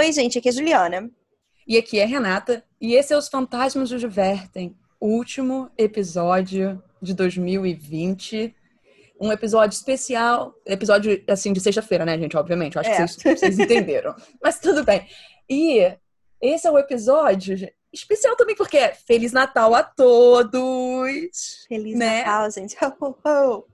Oi, gente, aqui é a Juliana. E aqui é a Renata. E esse é Os Fantasmas nos Divertem, último episódio de 2020. Um episódio especial, episódio assim de sexta-feira, né, gente? Obviamente, acho É. que vocês, vocês entenderam. Mas tudo bem. E esse é o episódio especial também porque é Feliz Natal a todos. Feliz Né? Natal, gente. Ho, ho, ho.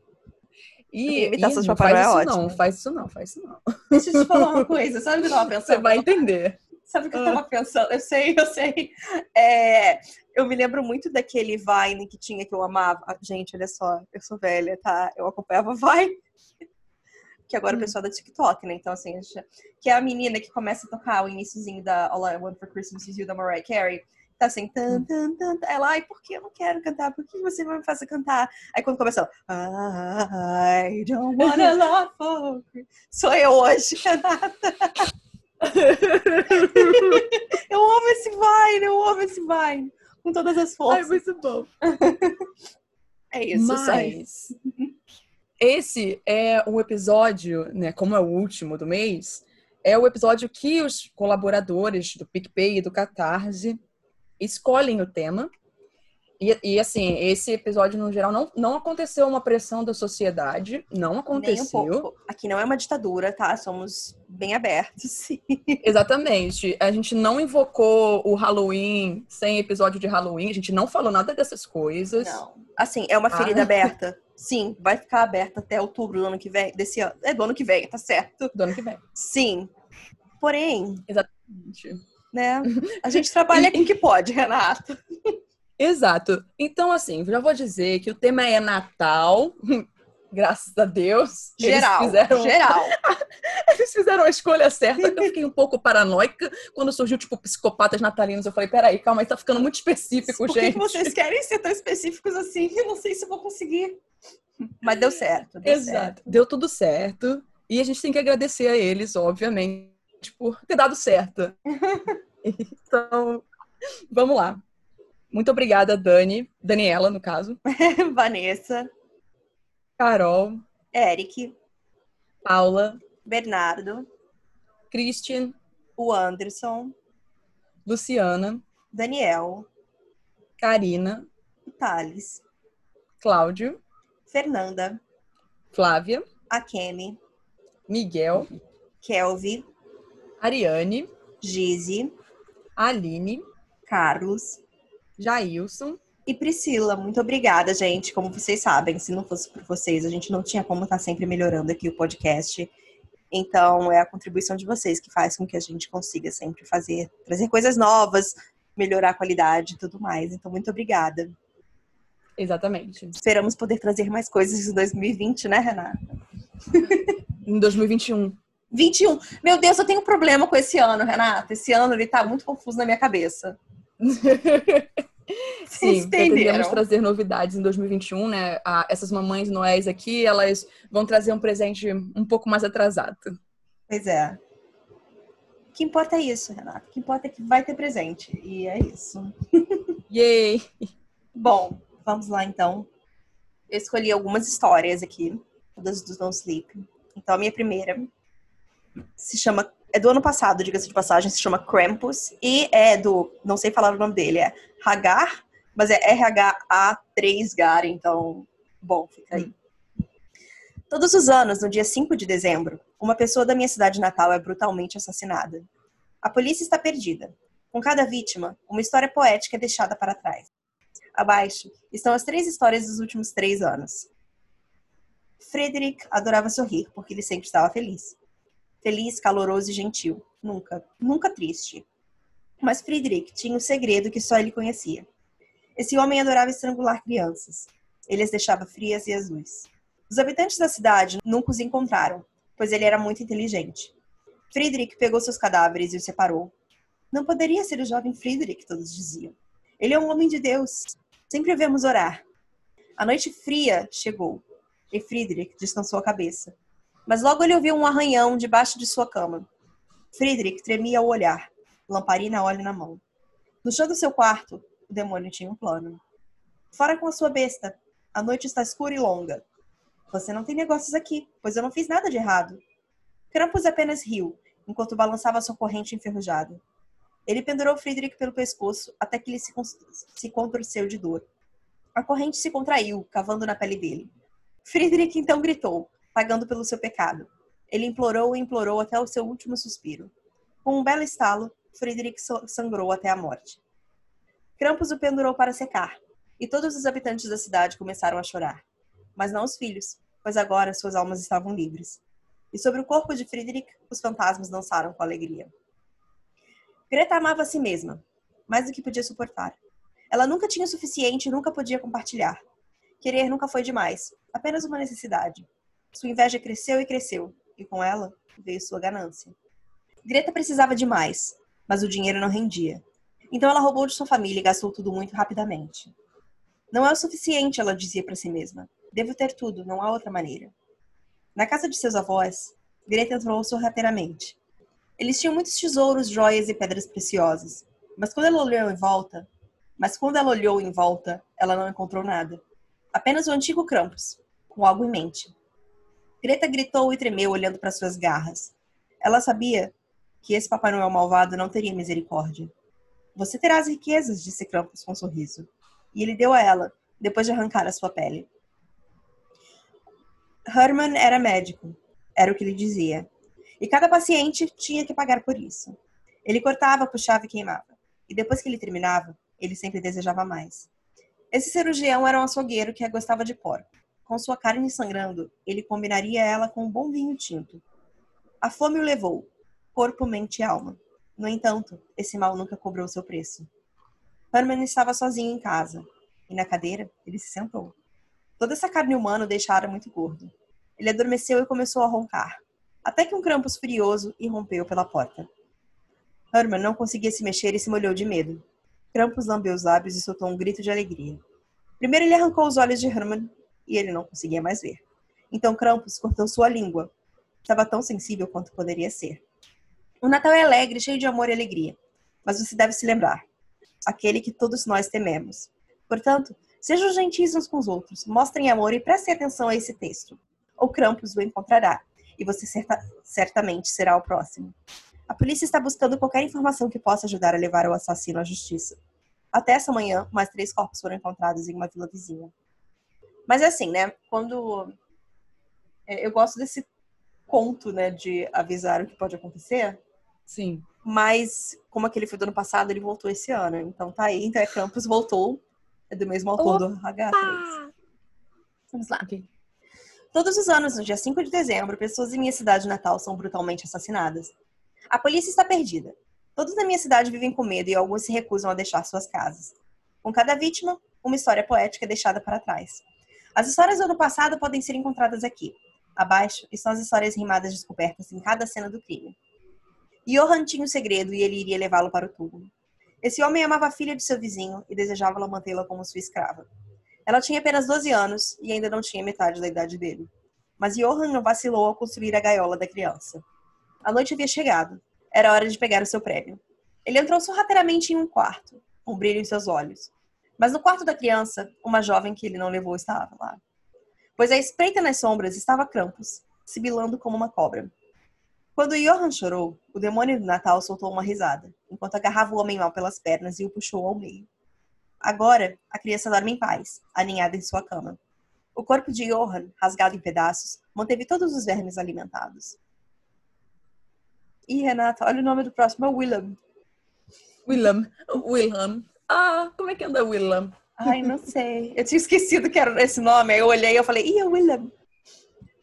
E, Imitação e de não Papai faz é isso não, faz isso não, faz isso não. Deixa eu te falar uma coisa. Sabe o que eu tava pensando? Você vai entender. Sabe o que eu tava pensando? Eu sei, eu sei. É, Eu me lembro muito daquele Vine que tinha que eu amava. Ah, Gente, olha só, eu sou velha, tá? Eu acompanhava Vine. Que agora Hum. o pessoal da TikTok, né? Então, assim, a gente- que é a menina que começa a tocar o iníciozinho da All I Want for Christmas Is You da Mariah Carey. Tá assim, tan, tan, tan, tan. ela, ai, por que eu não quero cantar? Por que você vai me fazer cantar? Aí quando começa, ela, I don't wanna love for. Sou eu hoje, Renata. Eu amo esse Vine, eu amo esse Vine. Com todas as Ai, forças. muito bom. É isso. Mas esse é um episódio, né, como é o último do mês, é o episódio que os colaboradores do PicPay e do Catarse escolhem o tema. E, e, assim, esse episódio, no geral, não, não aconteceu uma pressão da sociedade, não um aconteceu. pouco. Aqui não é uma ditadura, tá? Somos bem abertos. Exatamente. A gente não invocou o Halloween sem episódio de Halloween, a gente não falou nada dessas coisas. Não. Assim, é uma Ah. ferida aberta. Sim, vai ficar aberta até outubro do ano que vem. Desse ano. É do ano que vem, tá certo. Do ano que vem. Sim. Porém, Gente. Né? A gente trabalha com o que pode, Renata. Exato. Então, assim, já vou dizer que o tema é Natal. Graças a Deus. Geral. Eles fizeram, Geral. eles fizeram a escolha certa. Eu fiquei um pouco paranoica quando surgiu, tipo, psicopatas natalinos. Eu falei, peraí, calma aí, tá ficando muito específico, Por que gente. que vocês querem ser tão específicos assim? Eu não sei se eu vou conseguir. Mas deu certo. Deu certo. Exato. Deu tudo certo. E a gente tem que agradecer a eles, obviamente, por ter dado certo. então, vamos lá. Muito obrigada, Dani. Daniela, no caso. Vanessa, Carol, Eric, Paula, Bernardo, Christian, o Anderson, Luciana, Daniel, Karina, Thales, Cláudio, Fernanda, Flávia, a Kemi, Miguel, Kelvi, Ariane, Gize, Aline, Carlos Jailson, e Priscila. Muito obrigada, gente. Como vocês sabem, se não fosse por vocês, a gente não tinha como estar sempre melhorando aqui o podcast. Então, é a contribuição de vocês que faz com que a gente consiga sempre fazer, trazer coisas novas, melhorar a qualidade e tudo mais. Então, muito obrigada. exatamente. Esperamos poder trazer mais coisas em 2020, né, Renata? Em 2021. 21. Meu Deus, eu tenho um problema com esse ano, Renata. Esse ano ele tá muito confuso na minha cabeça. Sim, pretendemos trazer novidades em 2021, né? Ah, essas mamães noéis aqui, elas vão trazer um presente um pouco mais atrasado. Pois é. O que importa é isso, Renata. O que importa é que vai ter presente. E é isso. Yay! Bom, vamos lá então. Eu escolhi algumas histórias aqui, todas do Don't Sleep. Então, a minha primeira se chama. É do ano passado, diga-se de passagem, se chama Krampus. E é do. Não sei falar o nome dele, é Hagar, mas é RHA3GAR, então. Bom, fica aí. Todos os anos, no dia 5 de dezembro, uma pessoa da minha cidade natal é brutalmente assassinada. A polícia está perdida. Com cada vítima, uma história poética é deixada para trás. Abaixo estão as três histórias dos últimos três anos. Frederick adorava sorrir, porque ele sempre estava feliz. Feliz, caloroso e gentil. Nunca, nunca triste. Mas Frederick tinha um segredo que só ele conhecia. Esse homem adorava estrangular crianças. Ele as deixava frias e azuis. Os habitantes da cidade nunca os encontraram, pois ele era muito inteligente. Friedrich pegou seus cadáveres e os separou. Não poderia ser o jovem Friedrich, todos diziam. Ele é um homem de Deus. Sempre o vemos orar. A noite fria chegou e Friedrich descansou a cabeça. Mas logo ele ouviu um arranhão debaixo de sua cama. Friedrich tremia ao olhar, lamparina óleo na mão. No chão do seu quarto, o demônio tinha um plano. Fora com a sua besta. A noite está escura e longa. Você não tem negócios aqui, pois eu não fiz nada de errado. Krampus apenas riu enquanto balançava sua corrente enferrujada. Ele pendurou Friedrich pelo pescoço até que ele se, se contorceu de dor. A corrente se contraiu, cavando na pele dele. Friedrich então gritou, pagando pelo seu pecado. Ele implorou e implorou até o seu último suspiro. Com um belo estalo, Friedrich sangrou até a morte. Krampus o pendurou para secar, e todos os habitantes da cidade começaram a chorar. Mas não os filhos, pois agora suas almas estavam livres. E sobre o corpo de Friedrich, os fantasmas dançaram com alegria. Greta amava a si mesma, mais do que podia suportar. Ela nunca tinha o suficiente e nunca podia compartilhar. Querer nunca foi demais, apenas uma necessidade. Sua inveja cresceu e cresceu, e com ela veio sua ganância. Greta precisava de mais, mas o dinheiro não rendia. Então ela roubou de sua família e gastou tudo muito rapidamente. Não é o suficiente, ela dizia para si mesma. Devo ter tudo, não há outra maneira. Na casa de seus avós, Greta entrou sorrateiramente. Eles tinham muitos tesouros, joias e pedras preciosas. Mas quando ela olhou em volta, mas quando ela olhou em volta, ela não encontrou nada. Apenas o antigo Krampus, com algo em mente. Greta gritou e tremeu olhando para suas garras. Ela sabia que esse Papai Noel malvado não teria misericórdia. Você terá as riquezas, disse Krampus com um sorriso. E ele deu a ela, depois de arrancar a sua pele. Herman era médico, era o que ele dizia. E cada paciente tinha que pagar por isso. Ele cortava, puxava e queimava. E depois que ele terminava, ele sempre desejava mais. Esse cirurgião era um açougueiro que gostava de porco. Com sua carne sangrando, ele combinaria ela com um bom vinho tinto. A fome o levou, corpo, mente e alma. No entanto, esse mal nunca cobrou seu preço. Herman estava sozinho em casa, e na cadeira ele se sentou. Toda essa carne humana o deixara muito gordo. Ele adormeceu e começou a roncar até que um Krampus furioso irrompeu pela porta. Herman não conseguia se mexer e se molhou de medo. Krampus lambeu os lábios e soltou um grito de alegria. Primeiro ele arrancou os olhos de Herman e ele não conseguia mais ver. Então Krampus cortou sua língua. Estava tão sensível quanto poderia ser. O Natal é alegre, cheio de amor e alegria. Mas você deve se lembrar. Aquele que todos nós tememos. Portanto, sejam gentis uns com os outros, mostrem amor e prestem atenção a esse texto. Ou Krampus o encontrará e você certa, certamente será o próximo. A polícia está buscando qualquer informação que possa ajudar a levar o assassino à justiça. Até essa manhã, mais três corpos foram encontrados em uma vila vizinha. Mas é assim, né? Quando. É, eu gosto desse conto, né? De avisar o que pode acontecer. Sim. Mas, como aquele foi do ano passado, ele voltou esse ano. Então tá aí. Então é Campos voltou. É do mesmo autor Opa! do H3. Vamos lá. Okay. Todos os anos, no dia 5 de dezembro, pessoas em minha cidade natal são brutalmente assassinadas. A polícia está perdida. Todos na minha cidade vivem com medo e alguns se recusam a deixar suas casas. Com cada vítima, uma história poética é deixada para trás. As histórias do ano passado podem ser encontradas aqui. Abaixo estão as histórias rimadas descobertas em cada cena do crime. Johan tinha um segredo e ele iria levá-lo para o túmulo. Esse homem amava a filha de seu vizinho e desejava mantê-la como sua escrava. Ela tinha apenas 12 anos e ainda não tinha metade da idade dele. Mas Johan não vacilou ao construir a gaiola da criança. A noite havia chegado. Era hora de pegar o seu prêmio. Ele entrou sorrateiramente em um quarto, um brilho em seus olhos. Mas no quarto da criança, uma jovem que ele não levou estava lá. Pois a espreita nas sombras estava Krampus, sibilando como uma cobra. Quando Johan chorou, o demônio do Natal soltou uma risada, enquanto agarrava o homem mal pelas pernas e o puxou ao meio. Agora, a criança dorme em paz, aninhada em sua cama. O corpo de Johan, rasgado em pedaços, manteve todos os vermes alimentados. E Renata, olha o nome do próximo, é Willem. Willem. Willem. Ah, como é que anda Willem? Ai, não sei. Eu tinha esquecido que era esse nome. Aí eu olhei e eu falei, ih, é Willem.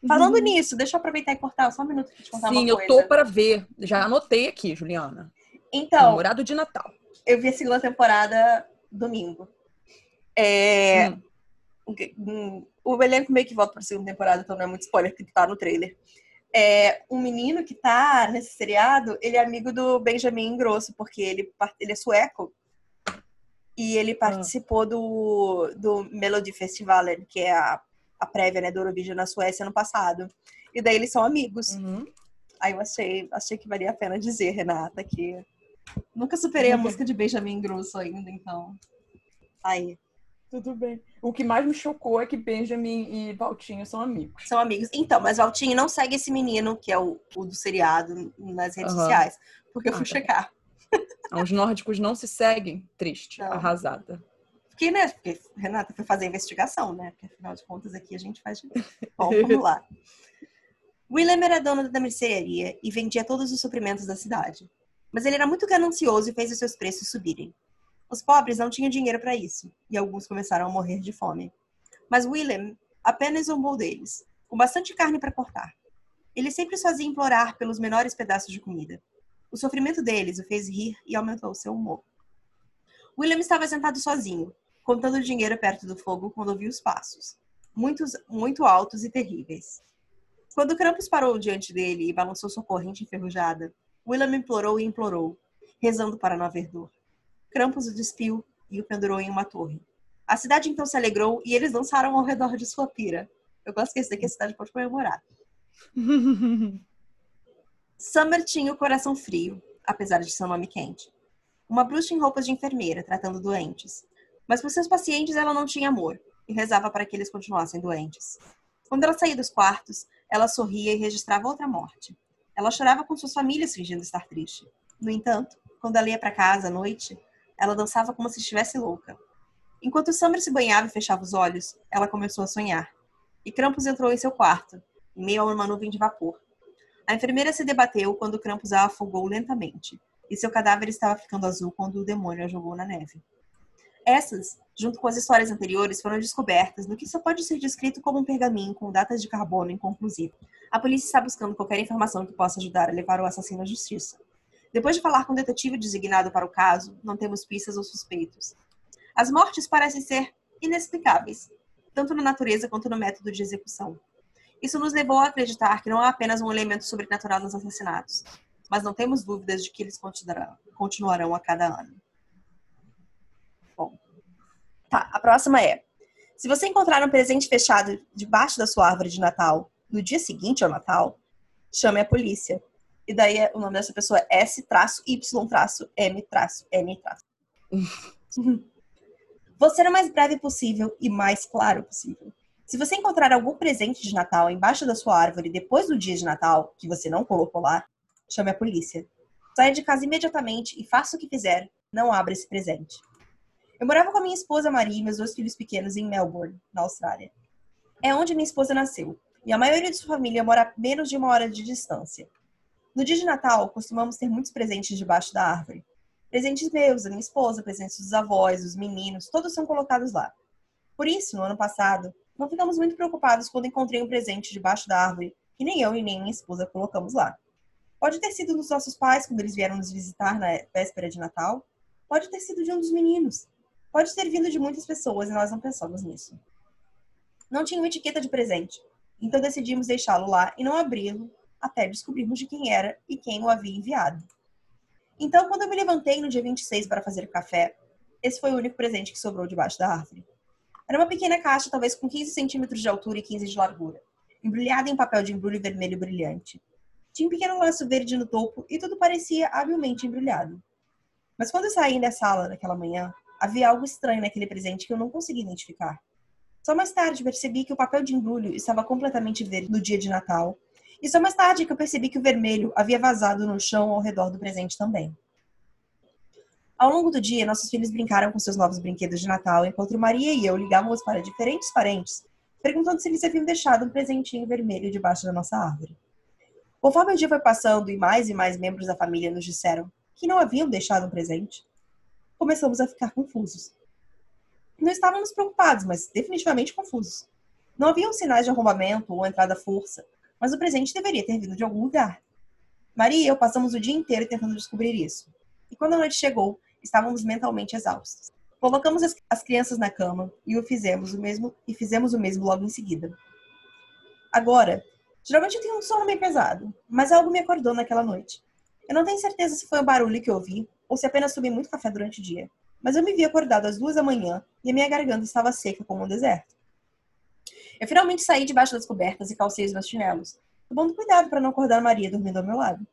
Falando uhum. nisso, deixa eu aproveitar e cortar só um minuto pra te contar Sim, uma coisa. Sim, eu tô para ver. Já anotei aqui, Juliana. Então. Namorado de Natal. Eu vi a segunda temporada domingo. É, hum. o elenco meio que volta para a segunda temporada, então não é muito spoiler que tá no trailer. É, um menino que tá nesse seriado, ele é amigo do Benjamin Grosso, porque ele, ele é sueco. E ele ah. participou ah. do, do Melody Festival, que é a, a prévia né, do Eurovision na Suécia ano passado. E daí eles são amigos. Uhum. Aí eu achei, achei que valia a pena dizer, Renata, que Nunca superei a música de Benjamin Grosso ainda, então. Aí. Tudo bem. O que mais me chocou é que Benjamin e Valtinho são amigos. São amigos. Então, mas Valtinho não segue esse menino, que é o, o do seriado, nas redes Aham. sociais. Porque eu Ah, fui tá. checar. Os nórdicos não se seguem. Triste. Não. Arrasada. Porque, né? Porque Renata foi fazer a investigação, né? Porque afinal de contas aqui a gente faz de Bom, vamos lá. William era dono da mercearia e vendia todos os suprimentos da cidade. Mas ele era muito ganancioso e fez os seus preços subirem. Os pobres não tinham dinheiro para isso, e alguns começaram a morrer de fome. Mas William apenas zombou deles, com bastante carne para cortar. Ele sempre os fazia implorar pelos menores pedaços de comida. O sofrimento deles o fez rir e aumentou o seu humor. William estava sentado sozinho, contando dinheiro perto do fogo quando ouviu os passos, muitos, muito altos e terríveis. Quando Krampus parou diante dele e balançou sua corrente enferrujada, William implorou e implorou, rezando para não haver dor. Krampus o despiu e o pendurou em uma torre. A cidade então se alegrou e eles dançaram ao redor de sua pira. Eu gosto que esse daqui a cidade pode comemorar. Summer tinha o coração frio, apesar de seu nome quente. Uma bruxa em roupas de enfermeira, tratando doentes. Mas por seus pacientes ela não tinha amor, e rezava para que eles continuassem doentes. Quando ela saía dos quartos, ela sorria e registrava outra morte. Ela chorava com suas famílias fingindo estar triste. No entanto, quando ela ia para casa à noite, ela dançava como se estivesse louca. Enquanto Summer se banhava e fechava os olhos, ela começou a sonhar. E Krampus entrou em seu quarto, em meio a uma nuvem de vapor. A enfermeira se debateu quando Krampus a afogou lentamente, e seu cadáver estava ficando azul quando o demônio a jogou na neve. Essas, junto com as histórias anteriores, foram descobertas no que só pode ser descrito como um pergaminho com datas de carbono inconclusivo. A polícia está buscando qualquer informação que possa ajudar a levar o assassino à justiça. Depois de falar com o detetive designado para o caso, não temos pistas ou suspeitos. As mortes parecem ser inexplicáveis, tanto na natureza quanto no método de execução. Isso nos levou a acreditar que não há apenas um elemento sobrenatural nos assassinatos, mas não temos dúvidas de que eles continuarão, continuarão a cada ano. Bom, tá. A próxima é: se você encontrar um presente fechado debaixo da sua árvore de Natal no dia seguinte ao Natal, chame a polícia. E daí o nome dessa pessoa é S-Y-M-N-. Vou ser o mais breve possível e mais claro possível. Se você encontrar algum presente de Natal embaixo da sua árvore depois do dia de Natal, que você não colocou lá, chame a polícia. Saia de casa imediatamente e faça o que fizer, não abra esse presente. Eu morava com a minha esposa Maria e meus dois filhos pequenos em Melbourne, na Austrália. É onde minha esposa nasceu, e a maioria de sua família mora a menos de uma hora de distância. No dia de Natal, costumamos ter muitos presentes debaixo da árvore. Presentes meus, da minha esposa, presentes dos avós, dos meninos, todos são colocados lá. Por isso, no ano passado, não ficamos muito preocupados quando encontrei um presente debaixo da árvore que nem eu e nem minha esposa colocamos lá. Pode ter sido dos nossos pais quando eles vieram nos visitar na véspera de Natal. Pode ter sido de um dos meninos. Pode ter vindo de muitas pessoas e nós não pensamos nisso. Não tinha uma etiqueta de presente, então decidimos deixá-lo lá e não abri-lo até descobrirmos de quem era e quem o havia enviado. Então, quando eu me levantei no dia 26 para fazer café, esse foi o único presente que sobrou debaixo da árvore. Era uma pequena caixa, talvez com 15 centímetros de altura e 15 de largura, embrulhada em papel de embrulho vermelho brilhante. Tinha um pequeno laço verde no topo e tudo parecia habilmente embrulhado. Mas quando eu saí da sala naquela manhã, havia algo estranho naquele presente que eu não consegui identificar. Só mais tarde percebi que o papel de embrulho estava completamente verde no dia de Natal. E só mais tarde que eu percebi que o vermelho havia vazado no chão ao redor do presente também. Ao longo do dia, nossos filhos brincaram com seus novos brinquedos de Natal, enquanto Maria e eu ligávamos para diferentes parentes, perguntando se eles haviam deixado um presentinho vermelho debaixo da nossa árvore. Conforme o dia foi passando e mais e mais membros da família nos disseram que não haviam deixado um presente, começamos a ficar confusos. Não estávamos preocupados, mas definitivamente confusos. Não haviam sinais de arrombamento ou entrada à força, mas o presente deveria ter vindo de algum lugar. Maria e eu passamos o dia inteiro tentando descobrir isso. E quando a noite chegou, estávamos mentalmente exaustos. Colocamos as, as crianças na cama e o fizemos o mesmo e fizemos o mesmo logo em seguida. Agora, geralmente eu tenho um sono meio pesado, mas algo me acordou naquela noite. Eu não tenho certeza se foi o barulho que eu ouvi ou se apenas tomei muito café durante o dia, mas eu me vi acordado às duas da manhã e a minha garganta estava seca como um deserto. Eu finalmente saí debaixo das cobertas e calcei os meus chinelos, tomando cuidado para não acordar Maria dormindo ao meu lado.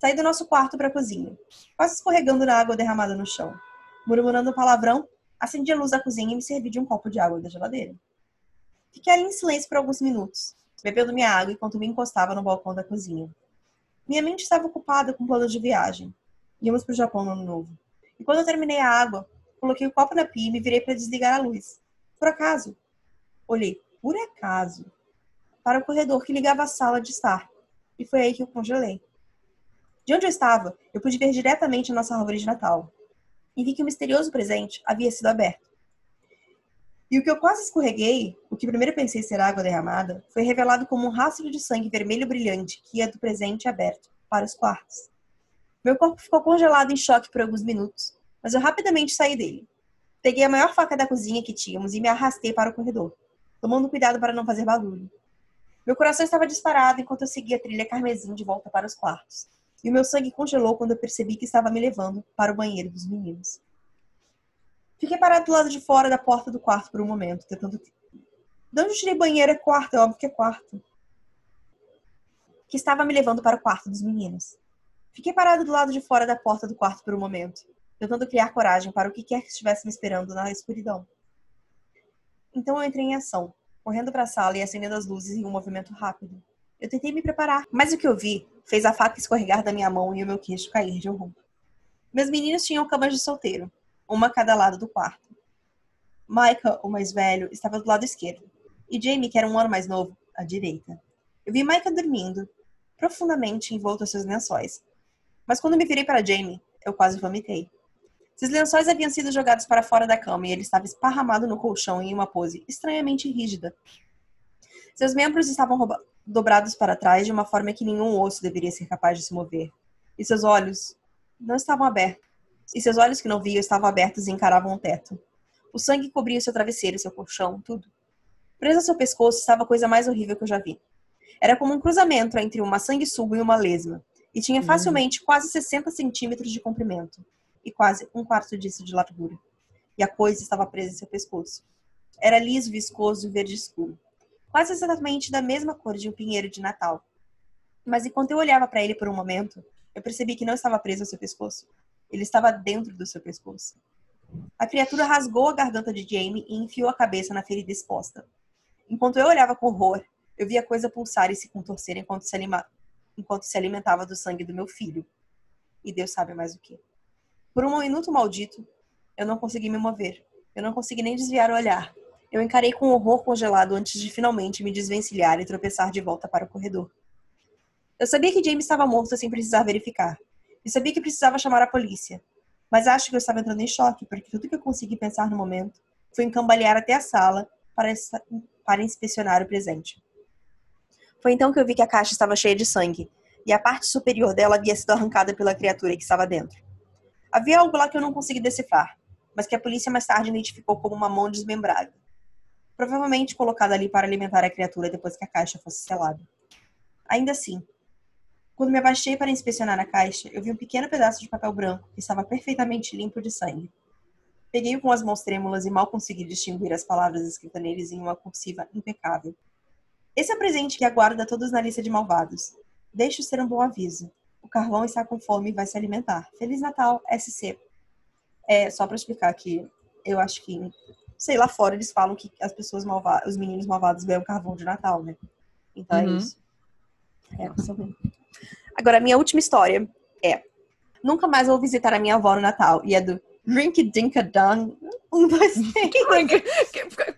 Saí do nosso quarto para a cozinha, quase escorregando na água derramada no chão, murmurando um palavrão Acendi a luz da cozinha e me servi de um copo de água da geladeira. Fiquei ali em silêncio por alguns minutos, bebendo minha água enquanto me encostava no balcão da cozinha. Minha mente estava ocupada com planos de viagem. Íamos para o Japão no ano novo. E quando eu terminei a água, coloquei o copo na pia e me virei para desligar a luz. Por acaso, olhei, por acaso, para o corredor que ligava à sala de estar. E foi aí que eu congelei. De onde eu estava, eu pude ver diretamente a nossa árvore de Natal. E vi que o misterioso presente havia sido aberto. E o que eu quase escorreguei, o que primeiro pensei ser água derramada, foi revelado como um rastro de sangue vermelho brilhante que ia do presente aberto para os quartos. Meu corpo ficou congelado em choque por alguns minutos, mas eu rapidamente saí dele. Peguei a maior faca da cozinha que tínhamos e me arrastei para o corredor, tomando cuidado para não fazer barulho. Meu coração estava disparado enquanto eu seguia a trilha carmesim de volta para os quartos, e meu sangue congelou quando eu percebi que estava me levando para o banheiro dos meninos. Fiquei parado do lado de fora da porta do quarto por um momento, tentando. De onde eu tirei banheiro é quarto, é óbvio que é quarto. Que estava me levando para o quarto dos meninos. Fiquei parado do lado de fora da porta do quarto por um momento, tentando criar coragem para o que quer que estivesse me esperando na escuridão. Então eu entrei em ação, correndo para a sala e acendendo as luzes em um movimento rápido. Eu tentei me preparar, mas o que eu vi fez a faca escorregar da minha mão e o meu queixo cair de horror. Meus meninos tinham camas de solteiro, uma a cada lado do quarto. Micah, o mais velho, estava do lado esquerdo, e Jamie, que era um ano mais novo, à direita. Eu vi Micah dormindo, profundamente envolto aos seus lençóis, mas quando me virei para Jamie, eu quase vomitei. Seus lençóis haviam sido jogados para fora da cama e ele estava esparramado no colchão em uma pose estranhamente rígida. Seus membros estavam dobrados para trás de uma forma que nenhum osso deveria ser capaz de se mover. E seus olhos não estavam abertos. E seus olhos que não viam estavam abertos e encaravam o teto. O sangue cobria seu travesseiro, seu colchão, tudo. Preso ao seu pescoço estava a coisa mais horrível que eu já vi. Era como um cruzamento entre uma sanguessuga e uma lesma e tinha facilmente quase 60 centímetros de comprimento e quase um quarto disso de largura. E a coisa estava presa em seu pescoço. Era liso, viscoso e verde escuro, quase exatamente da mesma cor de um pinheiro de Natal. Mas enquanto eu olhava para ele por um momento, eu percebi que não estava preso ao seu pescoço. Ele estava dentro do seu pescoço. A criatura rasgou a garganta de Jamie e enfiou a cabeça na ferida exposta. Enquanto eu olhava com horror, eu via a coisa pulsar e se contorcer enquanto se, anima enquanto se alimentava do sangue do meu filho. E Deus sabe mais o que. Por um minuto maldito, eu não consegui me mover. Eu não consegui nem desviar o olhar. Eu encarei com horror congelado antes de finalmente me desvencilhar e tropeçar de volta para o corredor. Eu sabia que James estava morto sem precisar verificar. E sabia que precisava chamar a polícia. Mas acho que eu estava entrando em choque, porque tudo que eu consegui pensar no momento foi encambalear até a sala para, para inspecionar o presente. Foi então que eu vi que a caixa estava cheia de sangue, e a parte superior dela havia sido arrancada pela criatura que estava dentro. Havia algo lá que eu não consegui decifrar, mas que a polícia mais tarde identificou como uma mão desmembrada. Provavelmente colocada ali para alimentar a criatura depois que a caixa fosse selada. Ainda assim, quando me abaixei para inspecionar a caixa, eu vi um pequeno pedaço de papel branco que estava perfeitamente limpo de sangue. Peguei-o com as mãos trêmulas e mal consegui distinguir as palavras escritas neles em uma cursiva impecável. Esse é o presente que aguarda todos na lista de malvados. Deixe-o ser um bom aviso. O carvão está com fome e vai se alimentar. Feliz Natal, SC. É, só para explicar que eu acho que, sei lá fora, eles falam que as pessoas malvadas, os meninos malvados ganham carvão de Natal, né? Então é uhum. é isso. É, Agora, a minha última história é: Nunca mais vou visitar a minha avó no Natal. E é do Rink Dinka Dong. Um, dois, três.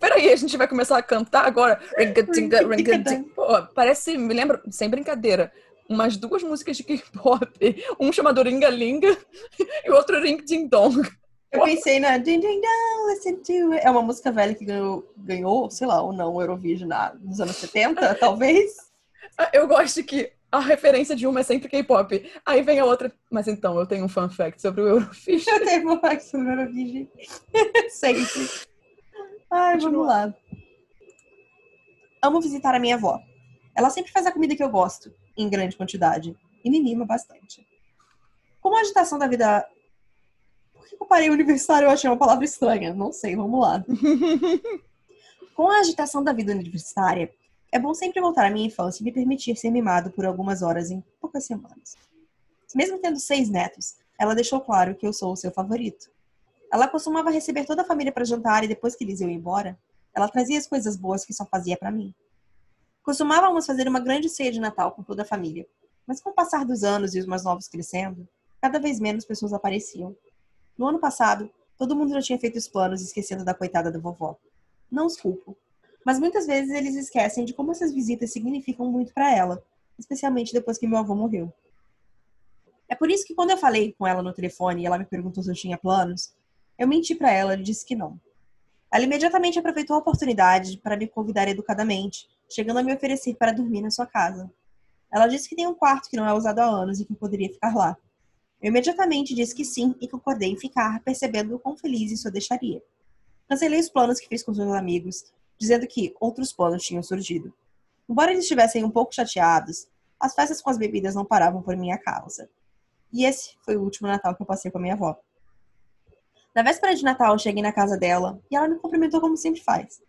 Peraí, a gente vai começar a cantar agora. Rink Dinka, Rink Dinka. Parece, me lembra, sem brincadeira, umas duas músicas de K-pop. Um chamado Ringa Linga e o outro Ring Ding Dong. Eu pensei na Ding Ding Dong, listen to it. É uma música velha que ganhou, ganhou sei lá, ou não, o Eurovision nos anos 70, talvez. Ah, eu gosto que a referência de uma é sempre K-pop. Aí vem a outra. Mas então, eu tenho um fun fact sobre o Eurovision. Eu tenho um fun fact sobre o Eurovision. sempre. Ai, vamos lá. Amo visitar a minha avó. Ela sempre faz a comida que eu gosto, em grande quantidade. E me mima bastante. Como a agitação da vida. Por que eu parei universitário? Eu achei uma palavra estranha. Não sei, vamos lá. Com a agitação da vida universitária, é bom sempre voltar à minha infância e me permitir ser mimado por algumas horas em poucas semanas. Mesmo tendo seis netos, ela deixou claro que eu sou o seu favorito. Ela costumava receber toda a família para jantar e depois que eles iam embora, ela trazia as coisas boas que só fazia para mim. Costumávamos fazer uma grande ceia de Natal com toda a família, mas com o passar dos anos e os mais novos crescendo, cada vez menos pessoas apareciam. No ano passado, todo mundo já tinha feito os planos esquecendo da coitada da vovó. Não os culpo, mas muitas vezes eles esquecem de como essas visitas significam muito para ela, especialmente depois que meu avô morreu. É por isso que quando eu falei com ela no telefone e ela me perguntou se eu tinha planos, eu menti para ela e disse que não. Ela imediatamente aproveitou a oportunidade para me convidar educadamente, chegando a me oferecer para dormir na sua casa. Ela disse que tem um quarto que não é usado há anos e que eu poderia ficar lá. Eu imediatamente disse que sim e concordei em ficar, percebendo o quão feliz isso eu deixaria. Cancelei os planos que fiz com os meus amigos, dizendo que outros planos tinham surgido. Embora eles estivessem um pouco chateados, as festas com as bebidas não paravam por minha causa. E esse foi o último Natal que eu passei com a minha avó. Na véspera de Natal, cheguei na casa dela e ela me cumprimentou como sempre faz,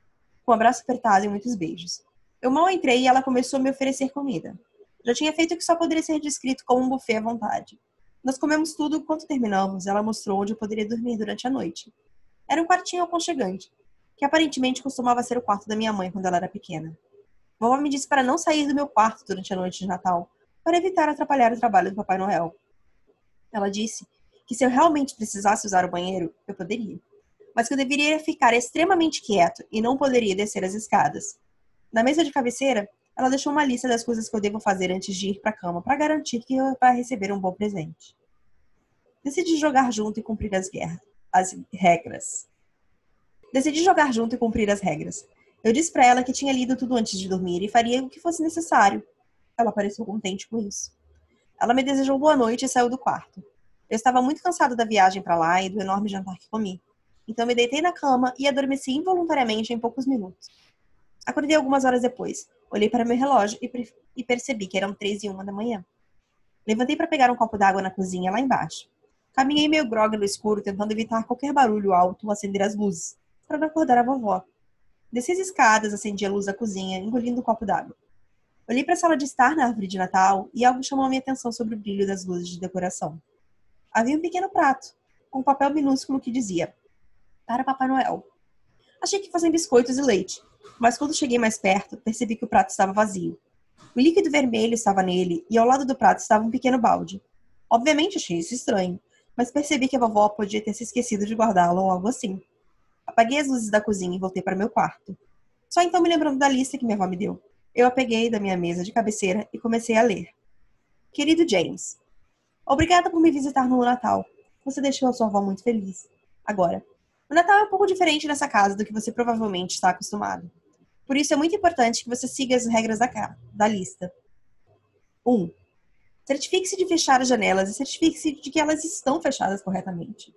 com um abraço apertado e muitos beijos. Eu mal entrei e ela começou a me oferecer comida. Já tinha feito o que só poderia ser descrito como um buffet à vontade. Nós comemos tudo quando terminamos. Ela mostrou onde eu poderia dormir durante a noite. Era um quartinho aconchegante, que aparentemente costumava ser o quarto da minha mãe quando ela era pequena. Vovó me disse para não sair do meu quarto durante a noite de Natal, para evitar atrapalhar o trabalho do Papai Noel. Ela disse que se eu realmente precisasse usar o banheiro, eu poderia, mas que eu deveria ficar extremamente quieto e não poderia descer as escadas. Na mesa de cabeceira, ela deixou uma lista das coisas que eu devo fazer antes de ir para a cama para garantir que eu vai receber um bom presente. Decidi jogar junto e cumprir as, guerras, as regras. Decidi jogar junto e cumprir as regras. Eu disse para ela que tinha lido tudo antes de dormir e faria o que fosse necessário. Ela pareceu contente com isso. Ela me desejou boa noite e saiu do quarto. Eu estava muito cansado da viagem para lá e do enorme jantar que comi. Então me deitei na cama e adormeci involuntariamente em poucos minutos. Acordei algumas horas depois. Olhei para meu relógio e, e percebi que eram três e uma da manhã. Levantei para pegar um copo d'água na cozinha lá embaixo. Caminhei meio grogue no escuro, tentando evitar qualquer barulho alto ou acender as luzes, para não acordar a vovó. Desci as escadas, acendi a luz da cozinha, engolindo um copo d'água. Olhei para a sala de estar na árvore de Natal e algo chamou minha atenção sobre o brilho das luzes de decoração havia um pequeno prato, com um papel minúsculo que dizia: Para Papai Noel. Achei que fossem biscoitos e leite, mas quando cheguei mais perto, percebi que o prato estava vazio. O líquido vermelho estava nele e ao lado do prato estava um pequeno balde. Obviamente achei isso estranho, mas percebi que a vovó podia ter se esquecido de guardá-lo ou algo assim. Apaguei as luzes da cozinha e voltei para meu quarto. Só então me lembrando da lista que minha avó me deu. Eu a peguei da minha mesa de cabeceira e comecei a ler. Querido James, Obrigada por me visitar no Natal. Você deixou a sua avó muito feliz. Agora, o Natal é um pouco diferente nessa casa do que você provavelmente está acostumado. Por isso é muito importante que você siga as regras da, da lista. 1. Um, certifique-se de fechar as janelas e certifique-se de que elas estão fechadas corretamente.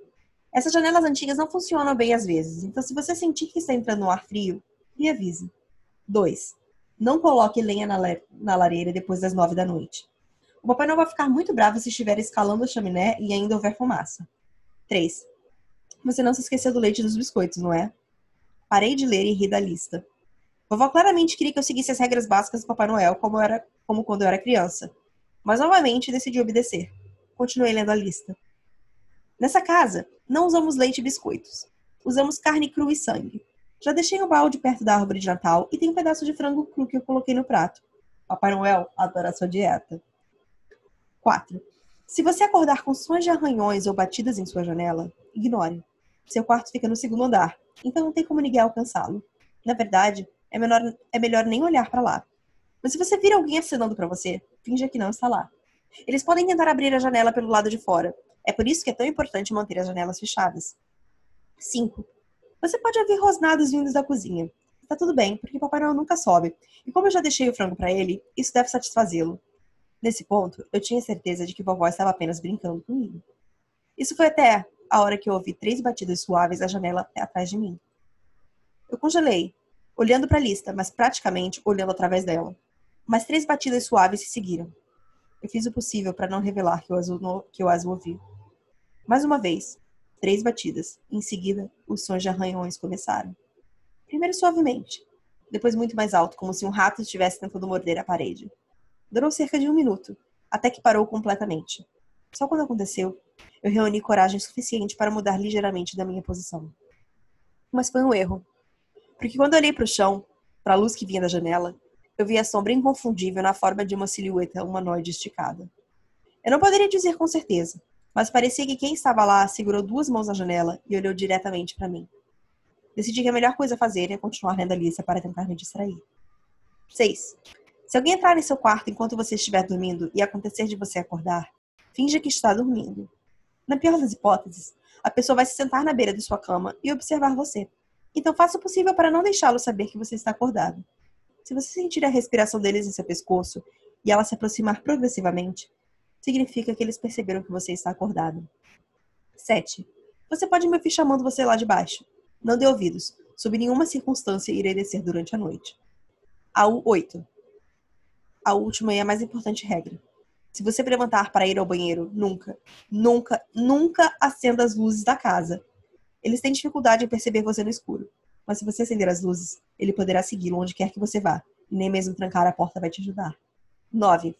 Essas janelas antigas não funcionam bem às vezes, então se você sentir que está entrando um ar frio, me avise. 2. Não coloque lenha na, na lareira depois das nove da noite. O papai não vai ficar muito bravo se estiver escalando a chaminé e ainda houver fumaça. 3. Você não se esqueceu do leite dos biscoitos, não é? Parei de ler e ri da lista. Vovó claramente queria que eu seguisse as regras básicas do Papai Noel como, era, como quando eu era criança. Mas novamente decidi obedecer. Continuei lendo a lista. Nessa casa, não usamos leite e biscoitos. Usamos carne crua e sangue. Já deixei o balde perto da árvore de Natal e tem um pedaço de frango cru que eu coloquei no prato. Papai Noel adora sua dieta. 4. Se você acordar com sons de arranhões ou batidas em sua janela, ignore. Seu quarto fica no segundo andar, então não tem como ninguém alcançá-lo. Na verdade, é, menor, é melhor nem olhar para lá. Mas se você vir alguém acenando para você, finja que não está lá. Eles podem tentar abrir a janela pelo lado de fora. É por isso que é tão importante manter as janelas fechadas. 5. Você pode ouvir rosnados vindos da cozinha. Está tudo bem, porque Papai Noel nunca sobe. E como eu já deixei o frango para ele, isso deve satisfazê-lo. Nesse ponto, eu tinha certeza de que vovó estava apenas brincando comigo. Isso foi até a hora que eu ouvi três batidas suaves à janela atrás de mim. Eu congelei, olhando para a lista, mas praticamente olhando através dela. Mas três batidas suaves se seguiram. Eu fiz o possível para não revelar que eu, as, que eu as ouvi. Mais uma vez, três batidas. Em seguida, os sons de arranhões começaram. Primeiro suavemente, depois muito mais alto, como se um rato estivesse tentando morder a parede. Durou cerca de um minuto, até que parou completamente. Só quando aconteceu, eu reuni coragem suficiente para mudar ligeiramente da minha posição. Mas foi um erro. Porque quando eu olhei para o chão, para a luz que vinha da janela, eu vi a sombra inconfundível na forma de uma silhueta humanoide esticada. Eu não poderia dizer com certeza, mas parecia que quem estava lá segurou duas mãos na janela e olhou diretamente para mim. Decidi que a melhor coisa a fazer é continuar lendo a lista para tentar me distrair. 6. Se alguém entrar em seu quarto enquanto você estiver dormindo e acontecer de você acordar, finja que está dormindo. Na pior das hipóteses, a pessoa vai se sentar na beira de sua cama e observar você. Então faça o possível para não deixá-lo saber que você está acordado. Se você sentir a respiração deles em seu pescoço e ela se aproximar progressivamente, significa que eles perceberam que você está acordado. 7. Você pode me ouvir chamando você lá de baixo. Não dê ouvidos. Sob nenhuma circunstância irei descer durante a noite. A 8. A última e a mais importante regra. Se você levantar para ir ao banheiro, nunca, nunca, nunca acenda as luzes da casa. Eles têm dificuldade em perceber você no escuro. Mas se você acender as luzes, ele poderá segui-lo onde quer que você vá. E nem mesmo trancar a porta vai te ajudar. 9.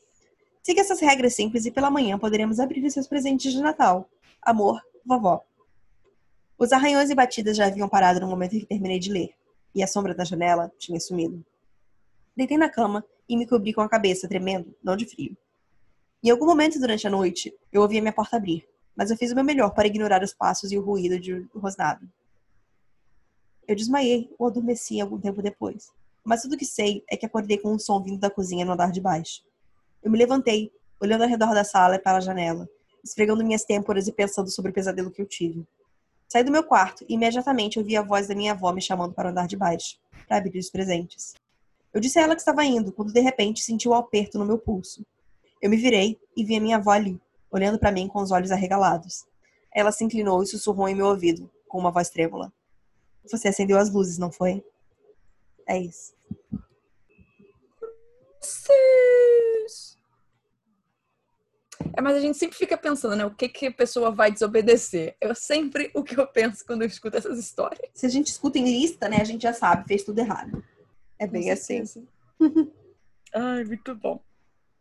Siga essas regras simples e pela manhã poderemos abrir seus presentes de Natal. Amor, vovó. Os arranhões e batidas já haviam parado no momento em que terminei de ler, e a sombra da janela tinha sumido. Deitei na cama e me cobri com a cabeça, tremendo, não de frio. Em algum momento durante a noite, eu ouvi a minha porta abrir mas eu fiz o meu melhor para ignorar os passos e o ruído de rosnado. Eu desmaiei ou adormeci algum tempo depois, mas tudo que sei é que acordei com um som vindo da cozinha no andar de baixo. Eu me levantei, olhando ao redor da sala e para a janela, esfregando minhas têmporas e pensando sobre o pesadelo que eu tive. Saí do meu quarto e imediatamente ouvi a voz da minha avó me chamando para o andar de baixo, para abrir os presentes. Eu disse a ela que estava indo, quando de repente senti um aperto no meu pulso. Eu me virei e vi a minha avó ali, olhando para mim com os olhos arregalados. Ela se inclinou e sussurrou em meu ouvido, com uma voz trêmula. Você acendeu as luzes, não foi? É isso. Cis. É, mas a gente sempre fica pensando, né? O que, que a pessoa vai desobedecer? Eu sempre o que eu penso quando eu escuto essas histórias. Se a gente escuta em lista, né? A gente já sabe, fez tudo errado. É bem assim. Ai, muito bom.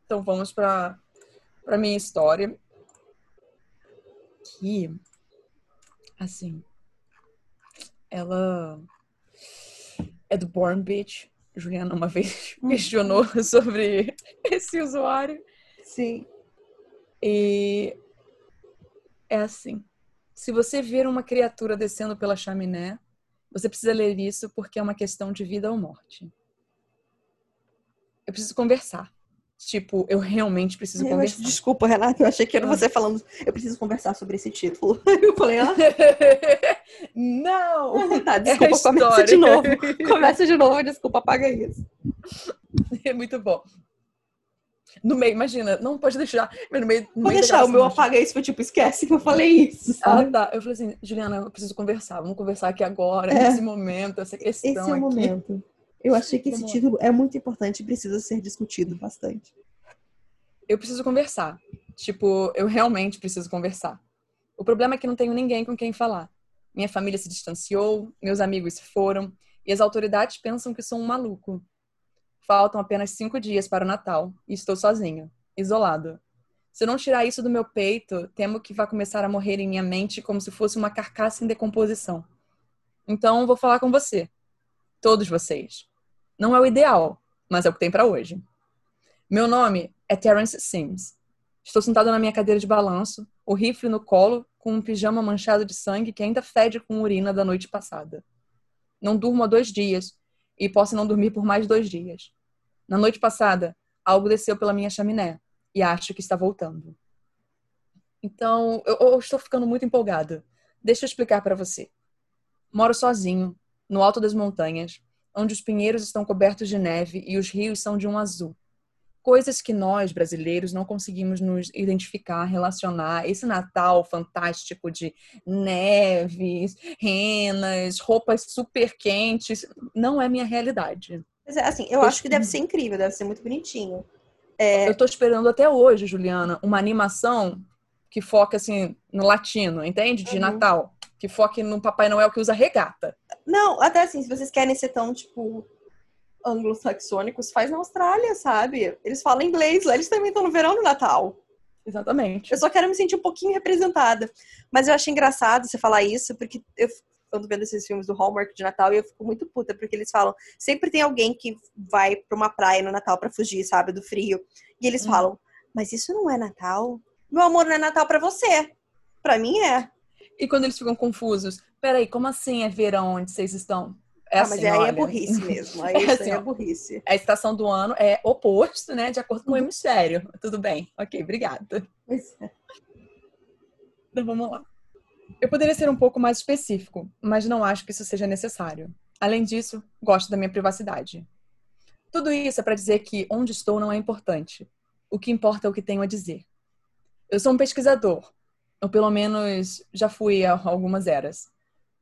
Então vamos para para minha história que, assim, ela é do Born Beach. Juliana uma vez uhum. questionou sobre esse usuário. Sim. E é assim. Se você ver uma criatura descendo pela chaminé, você precisa ler isso porque é uma questão de vida ou morte. Eu preciso conversar. Tipo, eu realmente preciso eu conversar. Acho, desculpa, Renata, eu achei que era você falando. Eu preciso conversar sobre esse título. Eu falei, ah. Não! Tá, desculpa, é começa de novo. Começa de novo, desculpa, apaga isso. É muito bom. No meio, imagina, não pode deixar. No meio, no pode deixar, o meu apaga isso foi tipo, esquece que eu falei isso. Sabe? Ah, tá. Eu falei assim, Juliana, eu preciso conversar. Vamos conversar aqui agora, é. nesse momento, essa questão. Esse é o aqui. momento. Eu achei que esse título é muito importante e precisa ser discutido bastante. Eu preciso conversar. Tipo, eu realmente preciso conversar. O problema é que não tenho ninguém com quem falar. Minha família se distanciou, meus amigos se foram e as autoridades pensam que sou um maluco. Faltam apenas cinco dias para o Natal e estou sozinho, isolado. Se eu não tirar isso do meu peito, temo que vá começar a morrer em minha mente como se fosse uma carcaça em decomposição. Então, vou falar com você. Todos vocês. Não é o ideal, mas é o que tem para hoje. Meu nome é Terence Sims. Estou sentado na minha cadeira de balanço, o rifle no colo, com um pijama manchado de sangue que ainda fede com urina da noite passada. Não durmo há dois dias e posso não dormir por mais dois dias. Na noite passada, algo desceu pela minha chaminé e acho que está voltando. Então, eu, eu estou ficando muito empolgada. Deixa eu explicar para você. Moro sozinho, no alto das montanhas, onde os pinheiros estão cobertos de neve e os rios são de um azul. Coisas que nós, brasileiros, não conseguimos nos identificar, relacionar. Esse Natal fantástico de neves, renas, roupas super quentes, não é minha realidade. Mas, é, assim, eu acho que deve ser incrível, deve ser muito bonitinho. É... Eu tô esperando até hoje, Juliana, uma animação que foca, assim, no latino, entende? De uhum. Natal. Que foque no Papai Noel que usa regata. Não, até assim, se vocês querem ser tão, tipo, anglo-saxônicos, faz na Austrália, sabe? Eles falam inglês, lá eles também estão no verão no Natal. Exatamente. Eu só quero me sentir um pouquinho representada. Mas eu achei engraçado você falar isso, porque eu ando vendo esses filmes do Hallmark de Natal e eu fico muito puta, porque eles falam, sempre tem alguém que vai pra uma praia no Natal pra fugir, sabe, do frio. E eles Hum. falam, mas isso não é Natal? Meu amor, não é Natal pra você. Pra mim é. E quando eles ficam confusos, peraí, como assim é verão onde vocês estão? É ah, assim, mas aí olha, é burrice mesmo. Aí É isso assim, é burrice. A estação do ano é oposto, né? De acordo com Uhum. o hemisfério. Tudo bem. Ok, obrigada. Pois é. Então vamos lá. Eu poderia ser um pouco mais específico, mas não acho que isso seja necessário. Além disso, gosto da minha privacidade. Tudo isso é para dizer que onde estou não é importante. O que importa é o que tenho a dizer. Eu sou um pesquisador, ou pelo menos já fui há algumas eras.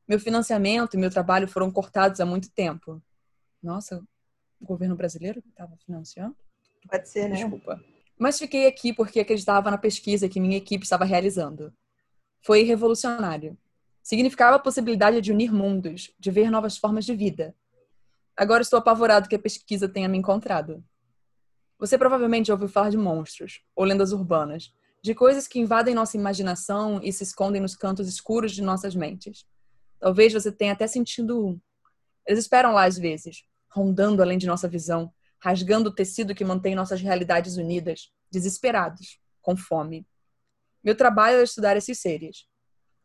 Meu financiamento e meu trabalho foram cortados há muito tempo. Nossa, o governo brasileiro estava financiando? Pode ser, né? Desculpa. Mas fiquei aqui porque acreditava na pesquisa que minha equipe estava realizando. Foi revolucionário. Significava a possibilidade de unir mundos, de ver novas formas de vida. Agora estou apavorado que a pesquisa tenha me encontrado. Você provavelmente já ouviu falar de monstros, ou lendas urbanas, de coisas que invadem nossa imaginação e se escondem nos cantos escuros de nossas mentes. Talvez você tenha até sentido um. Eles esperam lá às vezes, rondando além de nossa visão, rasgando o tecido que mantém nossas realidades unidas, desesperados, com fome. Meu trabalho é estudar esses seres.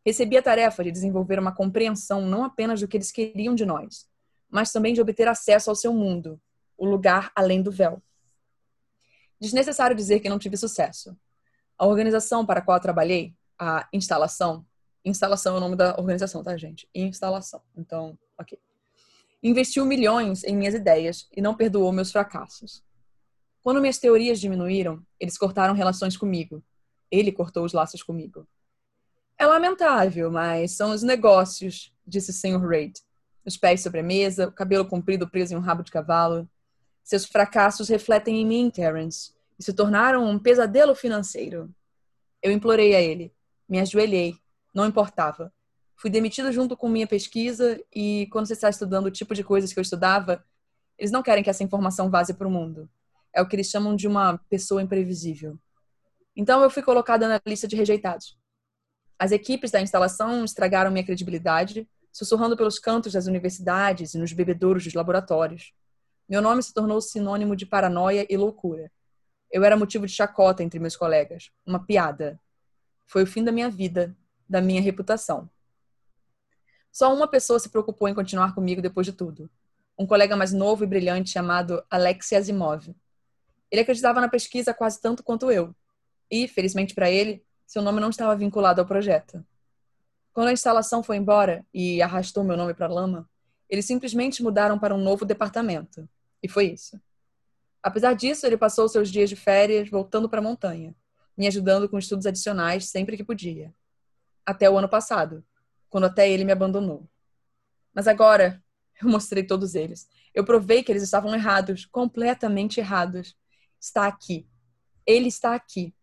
Recebi a tarefa de desenvolver uma compreensão não apenas do que eles queriam de nós, mas também de obter acesso ao seu mundo, o lugar além do véu. Desnecessário dizer que não tive sucesso. A organização para a qual trabalhei, a instalação, instalação é o nome da organização, tá, gente? Instalação. Então, ok. Investiu milhões em minhas ideias e não perdoou meus fracassos. Quando minhas teorias diminuíram, eles cortaram relações comigo. Ele cortou os laços comigo. É lamentável, mas são os negócios, disse Sr. Reid. Os pés sobre a mesa, o cabelo comprido preso em um rabo de cavalo. Seus fracassos refletem em mim, Terence, e se tornaram um pesadelo financeiro. Eu implorei a ele. Me ajoelhei. Não importava. Fui demitido junto com minha pesquisa e, quando você está estudando o tipo de coisas que eu estudava, eles não querem que essa informação vaze para o mundo. É o que eles chamam de uma pessoa imprevisível. Então eu fui colocada na lista de rejeitados. As equipes da instalação estragaram minha credibilidade, sussurrando pelos cantos das universidades e nos bebedouros dos laboratórios. Meu nome se tornou sinônimo de paranoia e loucura. Eu era motivo de chacota entre meus colegas, uma piada. Foi o fim da minha vida, da minha reputação. Só uma pessoa se preocupou em continuar comigo depois de tudo. Um colega mais novo e brilhante chamado Alexei Asimov. Ele acreditava na pesquisa quase tanto quanto eu. E, felizmente para ele, seu nome não estava vinculado ao projeto. Quando a instalação foi embora e arrastou meu nome para a lama, eles simplesmente mudaram para um novo departamento. E foi isso. Apesar disso, ele passou seus dias de férias voltando para a montanha, me ajudando com estudos adicionais sempre que podia. Até o ano passado, quando até ele me abandonou. Mas agora, eu mostrei todos eles. Eu provei que eles estavam errados, completamente errados. Está aqui. Ele está aqui.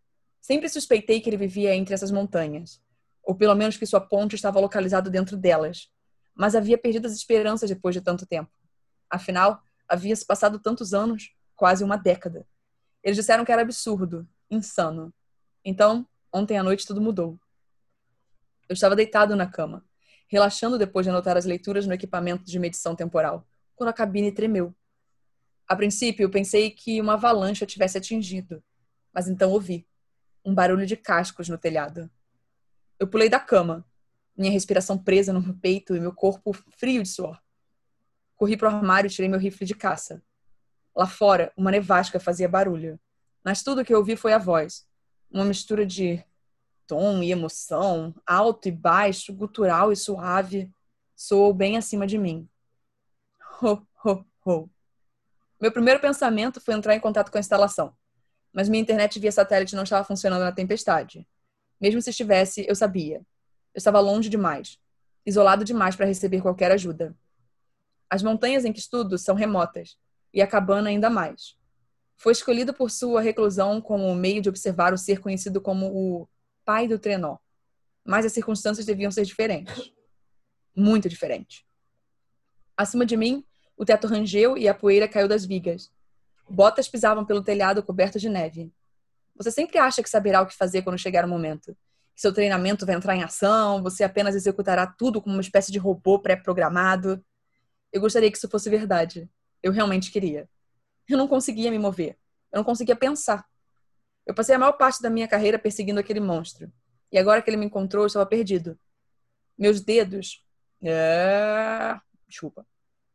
Sempre suspeitei que ele vivia entre essas montanhas, ou pelo menos que sua ponte estava localizada dentro delas. Mas havia perdido as esperanças depois de tanto tempo. Afinal, havia se passado tantos anos, quase uma década. Eles disseram que era absurdo, insano. Então, ontem à noite tudo mudou. Eu estava deitado na cama, relaxando depois de anotar as leituras no equipamento de medição temporal, quando a cabine tremeu. A princípio, pensei que uma avalanche a tivesse atingido, mas então ouvi um barulho de cascos no telhado. Eu pulei da cama, minha respiração presa no meu peito e meu corpo frio de suor. Corri para o armário e tirei meu rifle de caça. Lá fora, uma nevasca fazia barulho, mas tudo que eu ouvi foi a voz, uma mistura de tom e emoção, alto e baixo, gutural e suave, soou bem acima de mim. Ho, ho, ho. Meu primeiro pensamento foi entrar em contato com a instalação, mas minha internet via satélite não estava funcionando na tempestade. Mesmo se estivesse, eu sabia. Eu estava longe demais, isolado demais para receber qualquer ajuda. As montanhas em que estudo são remotas, e a cabana ainda mais. Foi escolhido por sua reclusão como meio de observar o ser conhecido como o pai do trenó. Mas as circunstâncias deviam ser diferentes. Muito diferentes. Acima de mim, o teto rangeu e a poeira caiu das vigas. Botas pisavam pelo telhado coberto de neve. Você sempre acha que saberá o que fazer quando chegar o momento. Seu treinamento vai entrar em ação, você apenas executará tudo como uma espécie de robô pré-programado. Eu gostaria que isso fosse verdade. Eu realmente queria. Eu não conseguia me mover. Eu não conseguia pensar. Eu passei a maior parte da minha carreira perseguindo aquele monstro. E agora que ele me encontrou, eu estava perdido. Meus dedos. É... Desculpa.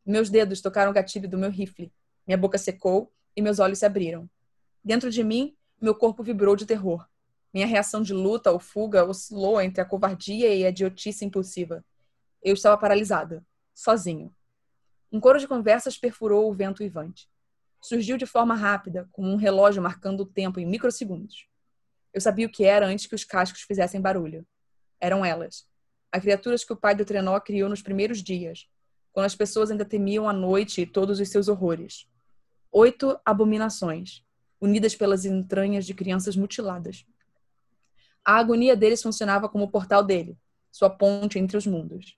Meus dedos tocaram o gatilho do meu rifle. Minha boca secou e meus olhos se abriram. Dentro de mim, meu corpo vibrou de terror. Minha reação de luta ou fuga oscilou entre a covardia e a idiotice impulsiva. Eu estava paralisada, sozinho. Um coro de conversas perfurou o vento uivante. Surgiu de forma rápida, como um relógio marcando o tempo em microsegundos. Eu sabia o que era antes que os cascos fizessem barulho. Eram elas, as criaturas que o pai do Trenó criou nos primeiros dias, quando as pessoas ainda temiam a noite e todos os seus horrores. Oito abominações, unidas pelas entranhas de crianças mutiladas. A agonia deles funcionava como o portal dele, sua ponte entre os mundos.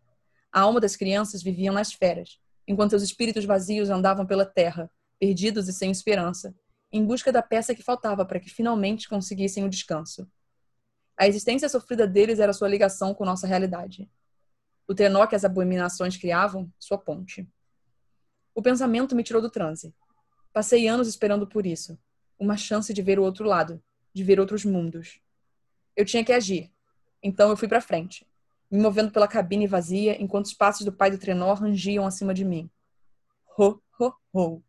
A alma das crianças vivia nas feras, enquanto os espíritos vazios andavam pela terra, perdidos e sem esperança, em busca da peça que faltava para que finalmente conseguissem o descanso. A existência sofrida deles era sua ligação com nossa realidade o trenó que as abominações criavam, sua ponte. O pensamento me tirou do transe. Passei anos esperando por isso. Uma chance de ver o outro lado, de ver outros mundos. Eu tinha que agir. Então eu fui para frente, me movendo pela cabine vazia enquanto os passos do pai do trenó rangiam acima de mim. Ho, ho, ho.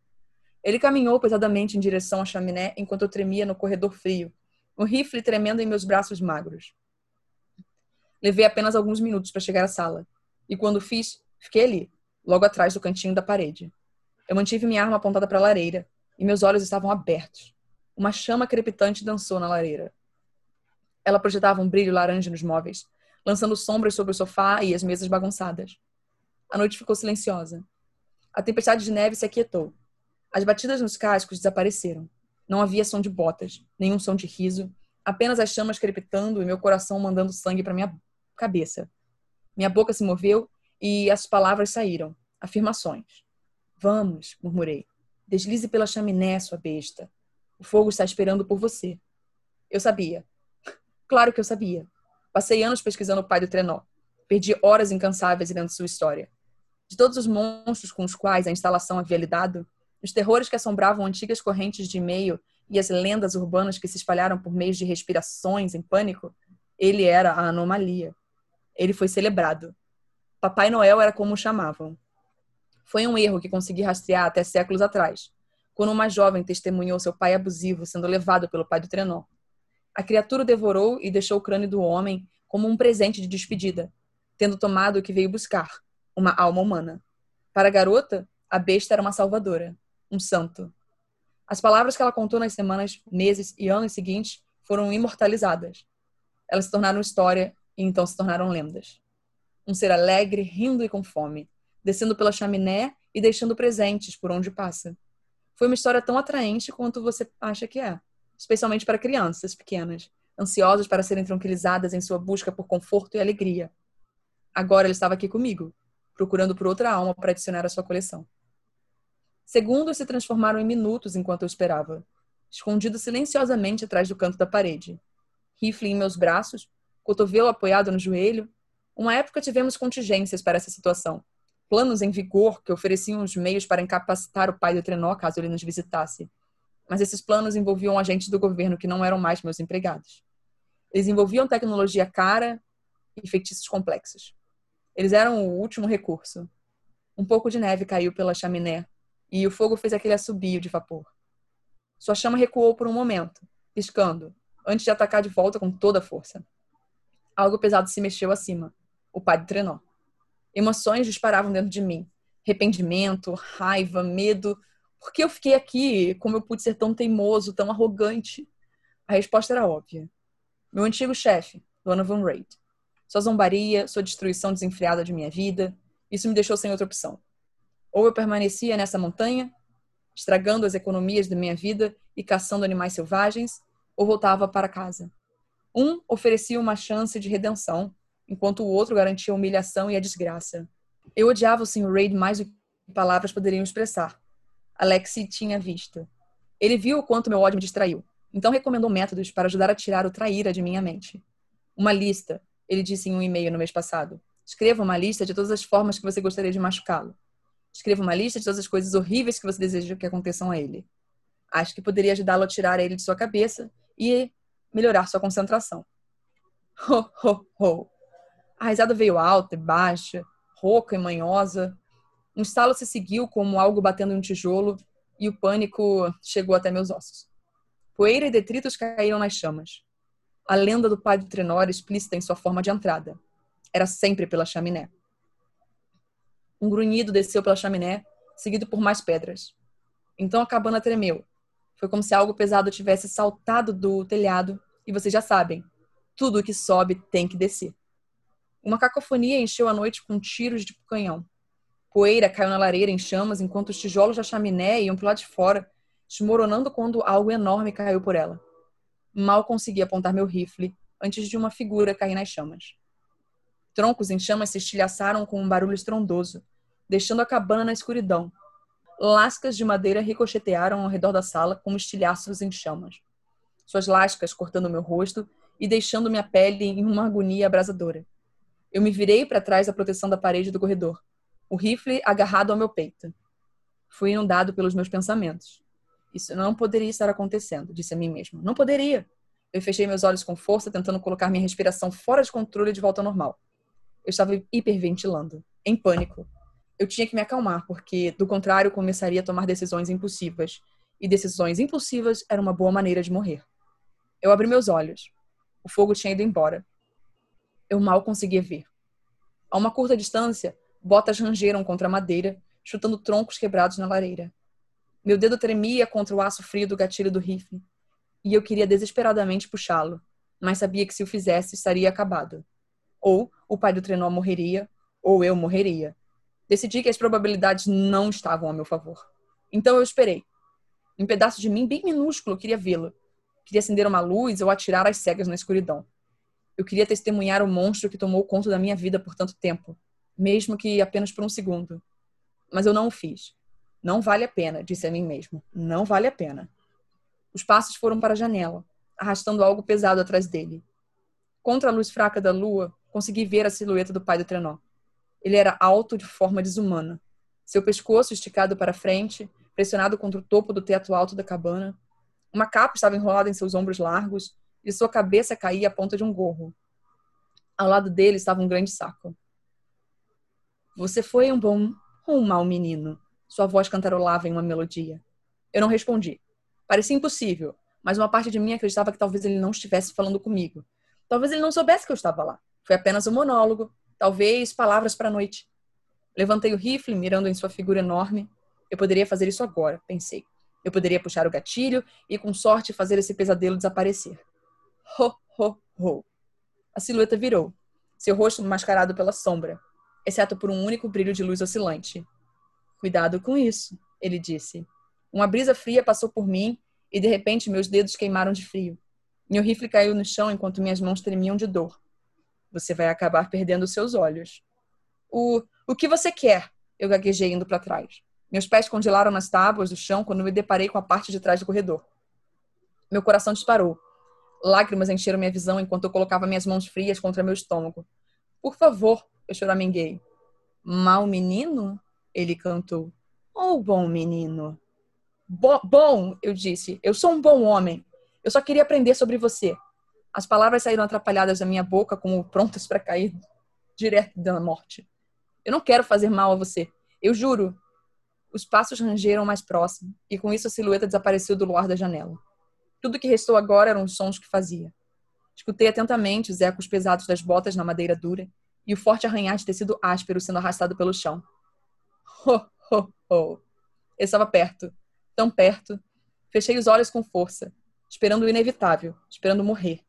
Ele caminhou pesadamente em direção à chaminé enquanto eu tremia no corredor frio, um rifle tremendo em meus braços magros. Levei apenas alguns minutos para chegar à sala. E quando fiz, fiquei ali, logo atrás do cantinho da parede. Eu mantive minha arma apontada para a lareira e meus olhos estavam abertos. Uma chama crepitante dançou na lareira. Ela projetava um brilho laranja nos móveis, lançando sombras sobre o sofá e as mesas bagunçadas. A noite ficou silenciosa. A tempestade de neve se aquietou. As batidas nos cascos desapareceram. Não havia som de botas, nenhum som de riso, apenas as chamas crepitando e meu coração mandando sangue para minha cabeça. Minha boca se moveu e as palavras saíram. Afirmações. Vamos, murmurei. Deslize pela chaminé, sua besta. O fogo está esperando por você. Eu sabia. Claro que eu sabia. Passei anos pesquisando o pai do trenó. Perdi horas incansáveis lendo sua história. De todos os monstros com os quais a instalação havia lidado, os terrores que assombravam antigas correntes de e-mail e as lendas urbanas que se espalharam por meio de respirações em pânico, ele era a anomalia ele foi celebrado. Papai Noel era como o chamavam. Foi um erro que consegui rastrear até séculos atrás, quando uma jovem testemunhou seu pai abusivo sendo levado pelo pai do trenó. A criatura o devorou e deixou o crânio do homem como um presente de despedida, tendo tomado o que veio buscar, uma alma humana. Para a garota, a besta era uma salvadora, um santo. As palavras que ela contou nas semanas, meses e anos seguintes foram imortalizadas. Elas se tornaram história e então se tornaram lendas. Um ser alegre, rindo e com fome, descendo pela chaminé e deixando presentes por onde passa. Foi uma história tão atraente quanto você acha que é, especialmente para crianças pequenas, ansiosas para serem tranquilizadas em sua busca por conforto e alegria. Agora ele estava aqui comigo, procurando por outra alma para adicionar à sua coleção. Segundos se transformaram em minutos enquanto eu esperava, escondido silenciosamente atrás do canto da parede. Rifle em meus braços, cotovelo apoiado no joelho. Uma época tivemos contingências para essa situação. Planos em vigor que ofereciam os meios para incapacitar o pai do trenó caso ele nos visitasse. Mas esses planos envolviam agentes do governo que não eram mais meus empregados. Eles envolviam tecnologia cara e feitiços complexos. Eles eram o último recurso. Um pouco de neve caiu pela chaminé e o fogo fez aquele assobio de vapor. Sua chama recuou por um momento, piscando, antes de atacar de volta com toda a força. Algo pesado se mexeu acima. O pai do trenó. Emoções disparavam dentro de mim. Arrependimento, raiva, medo. Por que eu fiquei aqui? Como eu pude ser tão teimoso, tão arrogante? A resposta era óbvia. Meu antigo chefe, Donovan Reid. Sua zombaria, sua destruição desenfreada de minha vida, isso me deixou sem outra opção. Ou eu permanecia nessa montanha, estragando as economias da minha vida e caçando animais selvagens, ou voltava para casa. Um oferecia uma chance de redenção, enquanto o outro garantia a humilhação e a desgraça. Eu odiava o Sr. Raid mais do que palavras poderiam expressar. Alexi tinha visto. Ele viu o quanto meu ódio me distraiu. Então recomendou métodos para ajudar a tirar o traíra de minha mente. Uma lista, ele disse em um e-mail no mês passado. Escreva uma lista de todas as formas que você gostaria de machucá-lo. Escreva uma lista de todas as coisas horríveis que você deseja que aconteçam a ele. Acho que poderia ajudá-lo a tirar ele de sua cabeça e melhorar sua concentração. Ho, ho, ho. A risada veio alta e baixa, rouca e manhosa. Um estalo se seguiu como algo batendo em um tijolo e o pânico chegou até meus ossos. Poeira e detritos caíram nas chamas. A lenda do do Trenor explícita em sua forma de entrada. Era sempre pela chaminé. Um grunhido desceu pela chaminé, seguido por mais pedras. Então a cabana tremeu. Foi como se algo pesado tivesse saltado do telhado, e vocês já sabem, tudo que sobe tem que descer. Uma cacofonia encheu a noite com tiros de canhão. Poeira caiu na lareira em chamas enquanto os tijolos da chaminé iam para lado de fora, desmoronando quando algo enorme caiu por ela. Mal consegui apontar meu rifle antes de uma figura cair nas chamas. Troncos em chamas se estilhaçaram com um barulho estrondoso, deixando a cabana na escuridão. Lascas de madeira ricochetearam ao redor da sala como estilhaços em chamas. Suas lascas cortando meu rosto e deixando minha pele em uma agonia abrasadora. Eu me virei para trás da proteção da parede do corredor, o rifle agarrado ao meu peito. Fui inundado pelos meus pensamentos. Isso não poderia estar acontecendo, disse a mim mesmo. Não poderia. Eu fechei meus olhos com força, tentando colocar minha respiração fora de controle de volta ao normal. Eu estava hiperventilando, em pânico. Eu tinha que me acalmar, porque, do contrário, começaria a tomar decisões impulsivas. E decisões impulsivas era uma boa maneira de morrer. Eu abri meus olhos. O fogo tinha ido embora. Eu mal conseguia ver. A uma curta distância, botas rangeram contra a madeira, chutando troncos quebrados na lareira. Meu dedo tremia contra o aço frio do gatilho do rifle, e eu queria desesperadamente puxá-lo, mas sabia que se o fizesse estaria acabado. Ou o pai do trenó morreria, ou eu morreria. Decidi que as probabilidades não estavam a meu favor. Então eu esperei. Um pedaço de mim bem minúsculo queria vê-lo. Queria acender uma luz ou atirar as cegas na escuridão. Eu queria testemunhar o monstro que tomou conta da minha vida por tanto tempo, mesmo que apenas por um segundo. Mas eu não o fiz. Não vale a pena, disse a mim mesmo. Não vale a pena. Os passos foram para a janela, arrastando algo pesado atrás dele. Contra a luz fraca da lua, consegui ver a silhueta do pai do trenó. Ele era alto de forma desumana. Seu pescoço esticado para frente, pressionado contra o topo do teto alto da cabana. Uma capa estava enrolada em seus ombros largos e sua cabeça caía à ponta de um gorro. Ao lado dele estava um grande saco. Você foi um bom ou um mau menino? Sua voz cantarolava em uma melodia. Eu não respondi. Parecia impossível, mas uma parte de mim acreditava que talvez ele não estivesse falando comigo. Talvez ele não soubesse que eu estava lá. Foi apenas um monólogo, talvez palavras para a noite. Levantei o rifle, mirando em sua figura enorme. Eu poderia fazer isso agora, pensei. Eu poderia puxar o gatilho e, com sorte, fazer esse pesadelo desaparecer. Ho, ho, ho. A silhueta virou, seu rosto mascarado pela sombra, exceto por um único brilho de luz oscilante. Cuidado com isso, ele disse. Uma brisa fria passou por mim e, de repente, meus dedos queimaram de frio. Meu rifle caiu no chão enquanto minhas mãos tremiam de dor. Você vai acabar perdendo seus olhos. O, o que você quer? Eu gaguejei indo para trás. Meus pés congelaram nas tábuas do chão quando me deparei com a parte de trás do corredor. Meu coração disparou. Lágrimas encheram minha visão enquanto eu colocava minhas mãos frias contra meu estômago. Por favor, eu choraminguei. Mal menino? Ele cantou. Oh, bom menino. Bo bom, eu disse. Eu sou um bom homem. Eu só queria aprender sobre você. As palavras saíram atrapalhadas da minha boca, como prontas para cair direto da morte. Eu não quero fazer mal a você. Eu juro. Os passos rangeram mais próximo, e com isso a silhueta desapareceu do luar da janela. Tudo que restou agora eram os sons que fazia. Escutei atentamente os ecos pesados das botas na madeira dura e o forte arranhar de tecido áspero sendo arrastado pelo chão. Ho, ho, ho. Eu estava perto, tão perto. Fechei os olhos com força, esperando o inevitável, esperando morrer.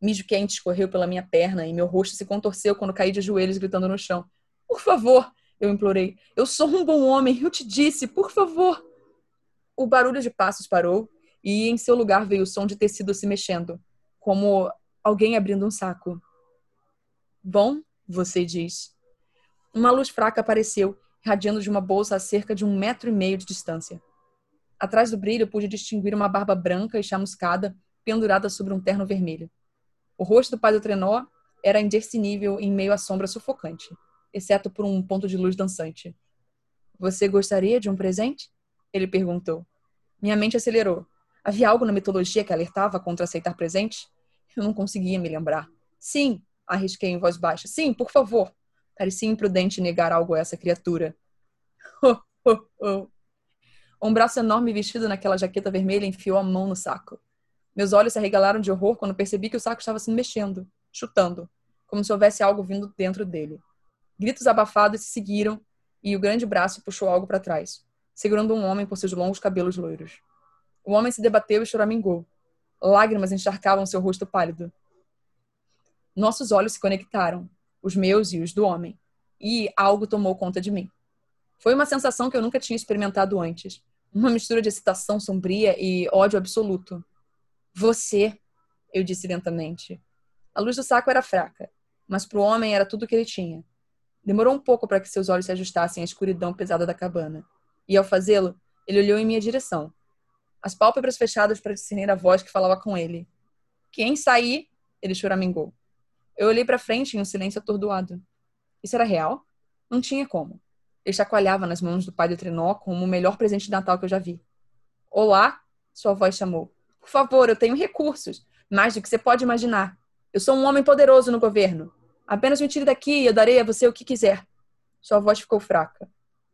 Mijo quente escorreu pela minha perna e meu rosto se contorceu quando caí de joelhos gritando no chão. Por favor, eu implorei. Eu sou um bom homem, eu te disse, por favor. O barulho de passos parou e em seu lugar veio o som de tecido se mexendo, como alguém abrindo um saco. Bom, você diz. Uma luz fraca apareceu, irradiando de uma bolsa a cerca de um metro e meio de distância. Atrás do brilho, pude distinguir uma barba branca e chamuscada pendurada sobre um terno vermelho. O rosto do do trenó era indiscernível em meio à sombra sufocante, exceto por um ponto de luz dançante. Você gostaria de um presente? Ele perguntou. Minha mente acelerou. Havia algo na mitologia que alertava contra aceitar presentes? Eu não conseguia me lembrar. Sim, arrisquei em voz baixa. Sim, por favor. Parecia imprudente negar algo a essa criatura. Oh, oh, oh. Um braço enorme vestido naquela jaqueta vermelha enfiou a mão no saco. Meus olhos se arregalaram de horror quando percebi que o saco estava se mexendo, chutando, como se houvesse algo vindo dentro dele. Gritos abafados se seguiram e o grande braço puxou algo para trás, segurando um homem por seus longos cabelos loiros. O homem se debateu e choramingou. Lágrimas encharcavam seu rosto pálido. Nossos olhos se conectaram, os meus e os do homem, e algo tomou conta de mim. Foi uma sensação que eu nunca tinha experimentado antes. Uma mistura de excitação sombria e ódio absoluto. Você, eu disse lentamente. A luz do saco era fraca, mas para o homem era tudo o que ele tinha. Demorou um pouco para que seus olhos se ajustassem à escuridão pesada da cabana. E ao fazê-lo, ele olhou em minha direção. As pálpebras fechadas para discernir a voz que falava com ele. Quem sair? Ele choramingou. Eu olhei para frente em um silêncio atordoado. Isso era real? Não tinha como. Ele chacoalhava nas mãos do pai do trenó como o melhor presente de Natal que eu já vi. Olá, sua voz chamou. Por favor, eu tenho recursos, mais do que você pode imaginar. Eu sou um homem poderoso no governo. Apenas me tire daqui e eu darei a você o que quiser. Sua voz ficou fraca.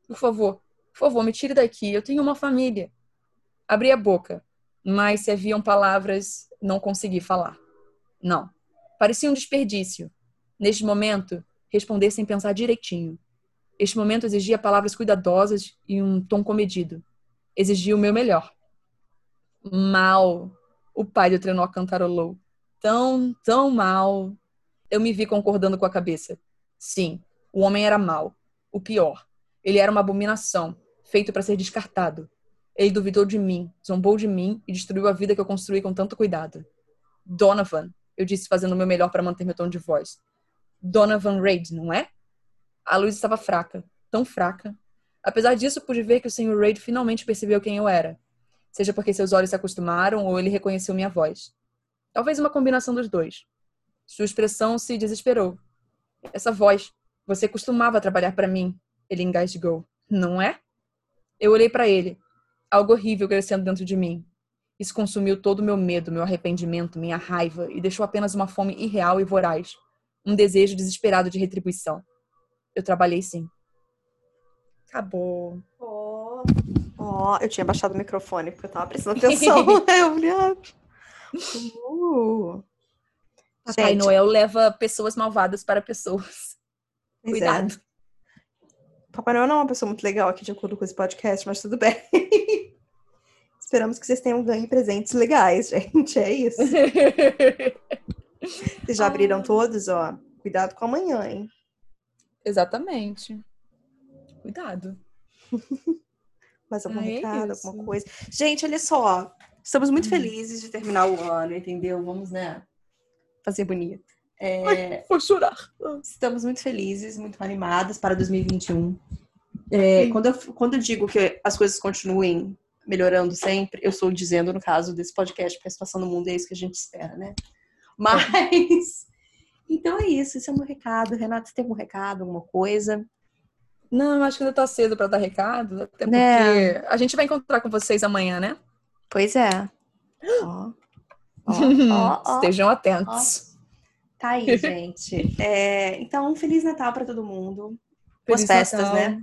Por favor, por favor, me tire daqui. Eu tenho uma família. Abri a boca, mas se haviam palavras, não consegui falar. Não. Parecia um desperdício. Neste momento, responder sem pensar direitinho. Este momento exigia palavras cuidadosas e um tom comedido. Exigia o meu melhor. Mal. O pai do trenó cantarolou. Tão, tão mal. Eu me vi concordando com a cabeça. Sim, o homem era mal. O pior. Ele era uma abominação, feito para ser descartado. Ele duvidou de mim, zombou de mim e destruiu a vida que eu construí com tanto cuidado. Donovan, eu disse fazendo o meu melhor para manter meu tom de voz. Donovan Reid, não é? A luz estava fraca, tão fraca. Apesar disso, pude ver que o Sr. Reid finalmente percebeu quem eu era seja porque seus olhos se acostumaram ou ele reconheceu minha voz. Talvez uma combinação dos dois. Sua expressão se desesperou. Essa voz, você costumava trabalhar para mim, ele engasgou, não é? Eu olhei para ele, algo horrível crescendo dentro de mim. Isso consumiu todo o meu medo, meu arrependimento, minha raiva e deixou apenas uma fome irreal e voraz, um desejo desesperado de retribuição. Eu trabalhei sim. Acabou. Oh. Oh, eu tinha baixado o microfone porque eu tava prestando atenção. eu falei, ah. uh. Papai Gente. Noel leva pessoas malvadas para pessoas. Pois é. Cuidado. É. Papai Noel não é uma pessoa muito legal aqui de acordo com esse podcast, mas tudo bem. Esperamos que vocês tenham ganho presentes legais, gente. É isso. vocês já abriram todos, ó. Cuidado com amanhã, hein? Exatamente. Cuidado. Mais algum ah, é recado, isso. alguma coisa? Gente, olha só. Estamos muito hum. felizes de terminar o ano, entendeu? Vamos, né? Fazer bonito. É... Ai, vou chorar. Estamos muito felizes, muito animadas para 2021. É, quando, eu, quando eu digo que as coisas continuem melhorando sempre, eu estou dizendo, no caso desse podcast, porque a situação no mundo é isso que a gente espera, né? Mas. Então é isso, esse é o meu recado. Renato, você tem algum recado, alguma coisa? Não, acho que ainda tá cedo para dar recado, até porque é. a gente vai encontrar com vocês amanhã, né? Pois é. Ó, ó, ó, Estejam atentos. Tá aí, gente. É, então, um Feliz Natal para todo mundo. Boas festas, Natal. né?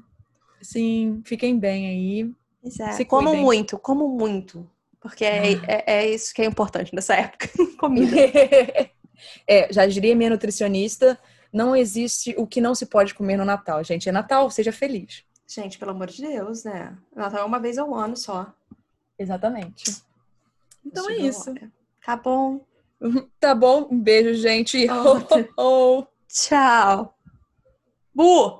Sim, fiquem bem aí. É. Como muito, como muito. Porque é, ah. é, é, isso que é importante nessa época. Comida. é, já diria minha nutricionista, não existe o que não se pode comer no Natal, gente. É Natal, seja feliz. Gente, pelo amor de Deus, né? Natal é uma vez ao ano só. Exatamente. Então é isso. Tá bom. Tá bom. Um beijo, gente. Oh, oh, oh. Tchau. Bu!